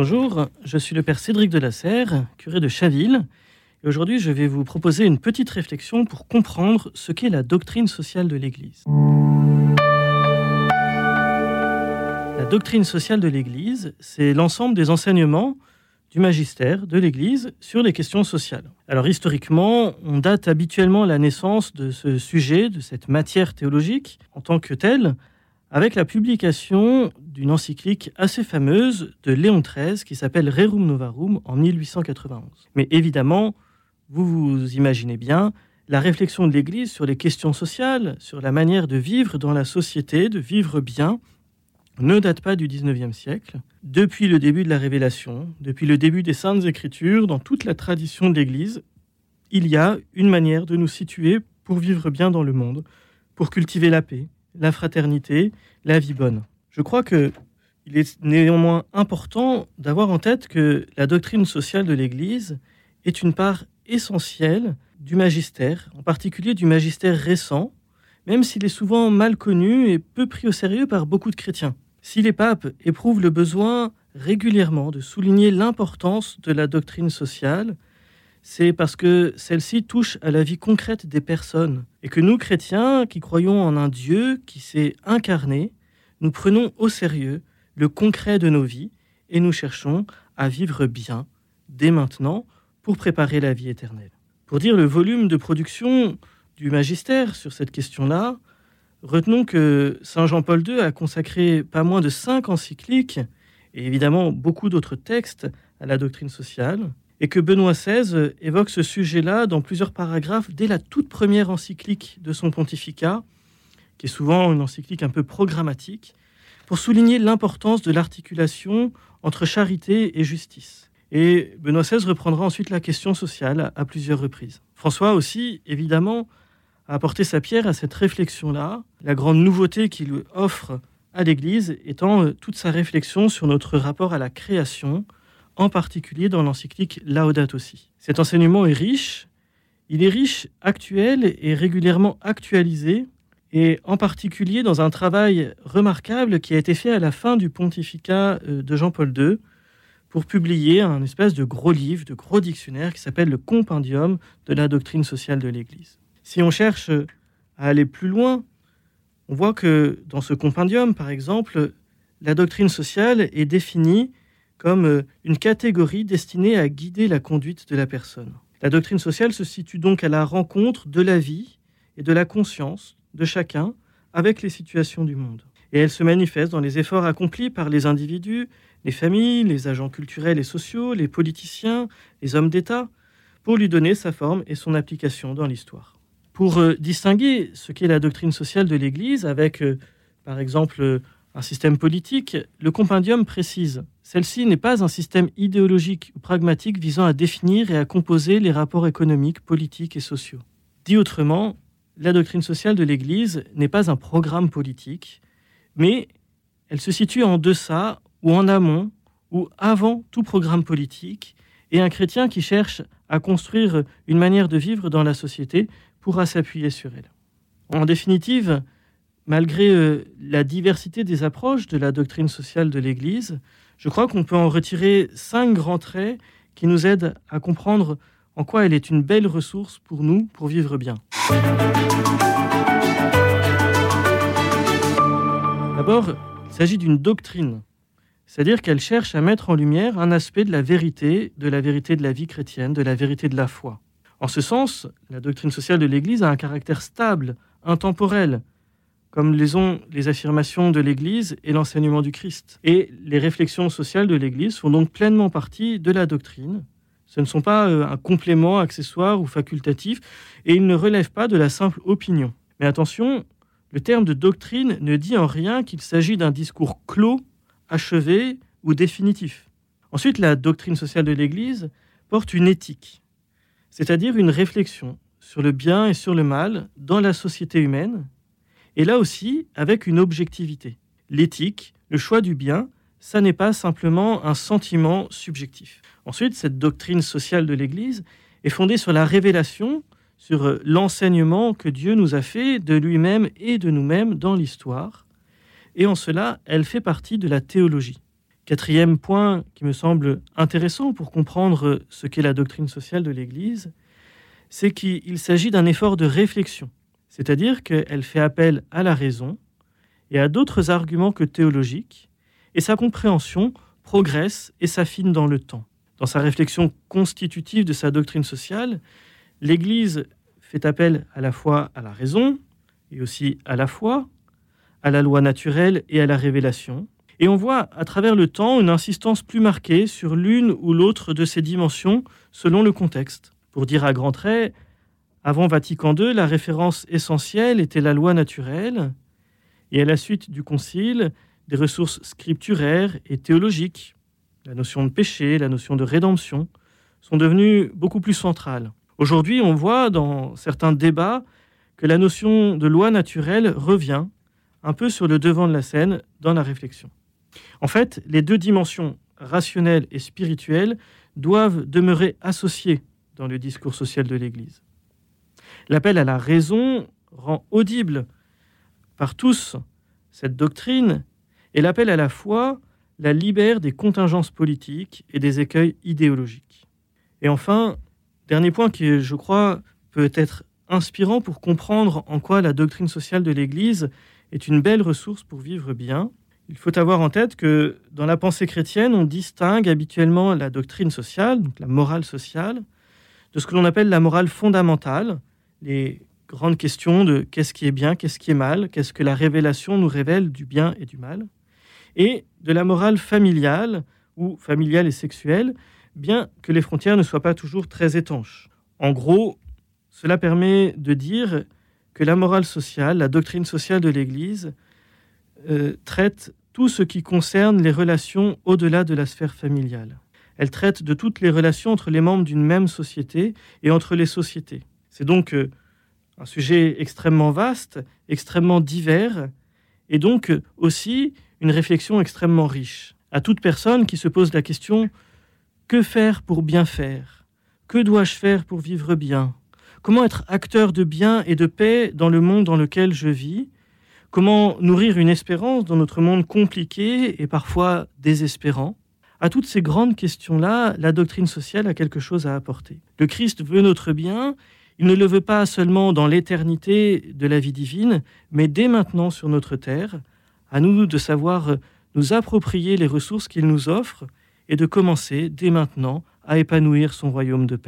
Bonjour, je suis le père Cédric de la Serre, curé de Chaville, et aujourd'hui je vais vous proposer une petite réflexion pour comprendre ce qu'est la doctrine sociale de l'Église. La doctrine sociale de l'Église, c'est l'ensemble des enseignements du magistère de l'Église sur les questions sociales. Alors historiquement, on date habituellement la naissance de ce sujet, de cette matière théologique en tant que telle, avec la publication d'une encyclique assez fameuse de Léon XIII qui s'appelle Rerum Novarum en 1891. Mais évidemment, vous vous imaginez bien, la réflexion de l'Église sur les questions sociales, sur la manière de vivre dans la société, de vivre bien, ne date pas du 19e siècle. Depuis le début de la Révélation, depuis le début des Saintes Écritures, dans toute la tradition de l'Église, il y a une manière de nous situer pour vivre bien dans le monde, pour cultiver la paix, la fraternité, la vie bonne. Je crois que il est néanmoins important d'avoir en tête que la doctrine sociale de l'Église est une part essentielle du magistère, en particulier du magistère récent, même s'il est souvent mal connu et peu pris au sérieux par beaucoup de chrétiens. Si les papes éprouvent le besoin régulièrement de souligner l'importance de la doctrine sociale, c'est parce que celle-ci touche à la vie concrète des personnes et que nous, chrétiens, qui croyons en un Dieu qui s'est incarné, nous prenons au sérieux le concret de nos vies et nous cherchons à vivre bien dès maintenant pour préparer la vie éternelle. Pour dire le volume de production du magistère sur cette question-là, retenons que Saint Jean-Paul II a consacré pas moins de cinq encycliques et évidemment beaucoup d'autres textes à la doctrine sociale et que Benoît XVI évoque ce sujet-là dans plusieurs paragraphes dès la toute première encyclique de son pontificat, qui est souvent une encyclique un peu programmatique, pour souligner l'importance de l'articulation entre charité et justice. Et Benoît XVI reprendra ensuite la question sociale à plusieurs reprises. François aussi, évidemment, a apporté sa pierre à cette réflexion-là, la grande nouveauté qu'il offre à l'Église étant toute sa réflexion sur notre rapport à la création, en particulier dans l'encyclique Laudato aussi. Cet enseignement est riche, il est riche, actuel et régulièrement actualisé, et en particulier dans un travail remarquable qui a été fait à la fin du pontificat euh, de Jean-Paul II pour publier un espèce de gros livre, de gros dictionnaire qui s'appelle le Compendium de la doctrine sociale de l'Église. Si on cherche à aller plus loin, on voit que dans ce compendium, par exemple, la doctrine sociale est définie comme euh, une catégorie destinée à guider la conduite de la personne. La doctrine sociale se situe donc à la rencontre de la vie et de la conscience de chacun avec les situations du monde. Et elle se manifeste dans les efforts accomplis par les individus, les familles, les agents culturels et sociaux, les politiciens, les hommes d'État, pour lui donner sa forme et son application dans l'histoire. Pour euh, distinguer ce qu'est la doctrine sociale de l'Église avec, euh, par exemple, un système politique, le compendium précise celle-ci n'est pas un système idéologique ou pragmatique visant à définir et à composer les rapports économiques, politiques et sociaux. Dit autrement, la doctrine sociale de l'Église n'est pas un programme politique, mais elle se situe en deçà ou en amont ou avant tout programme politique, et un chrétien qui cherche à construire une manière de vivre dans la société pourra s'appuyer sur elle. En définitive, malgré euh, la diversité des approches de la doctrine sociale de l'Église, je crois qu'on peut en retirer cinq grands traits qui nous aident à comprendre en quoi elle est une belle ressource pour nous pour vivre bien. D'abord, il s'agit d'une doctrine, c'est-à-dire qu'elle cherche à mettre en lumière un aspect de la vérité, de la vérité de la vie chrétienne, de la vérité de la foi. En ce sens, la doctrine sociale de l'Église a un caractère stable, intemporel, comme les ont les affirmations de l'Église et l'enseignement du Christ. Et les réflexions sociales de l'Église font donc pleinement partie de la doctrine. Ce ne sont pas euh, un complément accessoire ou facultatif, et ils ne relèvent pas de la simple opinion. Mais attention, le terme de doctrine ne dit en rien qu'il s'agit d'un discours clos, achevé ou définitif. Ensuite, la doctrine sociale de l'Église porte une éthique, c'est-à-dire une réflexion sur le bien et sur le mal dans la société humaine, et là aussi avec une objectivité. L'éthique, le choix du bien, ça n'est pas simplement un sentiment subjectif. Ensuite, cette doctrine sociale de l'Église est fondée sur la révélation, sur l'enseignement que Dieu nous a fait de lui-même et de nous-mêmes dans l'histoire. Et en cela, elle fait partie de la théologie, Quatrième point qui me semble intéressant pour comprendre ce qu'est la doctrine sociale de l'Église, c'est qu'il s'agit d'un effort de réflexion, c'est-à-dire qu'elle fait appel à la raison et à d'autres arguments que théologiques, et sa compréhension progresse et s'affine dans le temps. Dans sa réflexion constitutive de sa doctrine sociale, l'Église fait appel à la fois à la raison et aussi à la foi, à la loi naturelle et à la révélation. Et on voit à travers le temps une insistance plus marquée sur l'une ou l'autre de ces dimensions selon le contexte. Pour dire à grands traits, avant Vatican II, la référence essentielle était la loi naturelle, et à la suite du Concile, des ressources scripturaires et théologiques, la notion de péché, la notion de rédemption, sont devenues beaucoup plus centrales. Aujourd'hui, on voit dans certains débats que la notion de loi naturelle revient un peu sur le devant de la scène dans la réflexion. En fait, les deux dimensions rationnelle et spirituelle doivent demeurer associées dans le discours social de l'Église. L'appel à la raison rend audible par tous cette doctrine et l'appel à la foi la libère des contingences politiques et des écueils idéologiques. Et enfin, dernier point qui, je crois, peut être inspirant pour comprendre en quoi la doctrine sociale de l'Église est une belle ressource pour vivre bien. Il faut avoir en tête que dans la pensée chrétienne, on distingue habituellement la doctrine sociale, la morale sociale, de ce que l'on appelle la morale fondamentale, les grandes questions de qu'est-ce qui est bien, qu'est-ce qui est mal, qu'est-ce que la révélation nous révèle du bien et du mal, et de la morale familiale ou familiale et sexuelle, bien que les frontières ne soient pas toujours très étanches. En gros, cela permet de dire que la morale sociale, la doctrine sociale de l'Église, euh, traite tout ce qui concerne les relations au-delà de la sphère familiale. Elle traite de toutes les relations entre les membres d'une même société et entre les sociétés. C'est donc euh, un sujet extrêmement vaste, extrêmement divers, et donc euh, aussi une réflexion extrêmement riche. À toute personne qui se pose la question que faire pour bien faire? Que dois-je faire pour vivre bien? Comment être acteur de bien et de paix dans le monde dans lequel je vis? Comment nourrir une espérance dans notre monde compliqué et parfois désespérant? À toutes ces grandes questions-là, la doctrine sociale a quelque chose à apporter. Le Christ veut notre bien, il ne le veut pas seulement dans l'éternité de la vie divine, mais dès maintenant sur notre terre. À nous de savoir nous approprier les ressources qu'il nous offre et de commencer dès maintenant à épanouir son royaume de paix.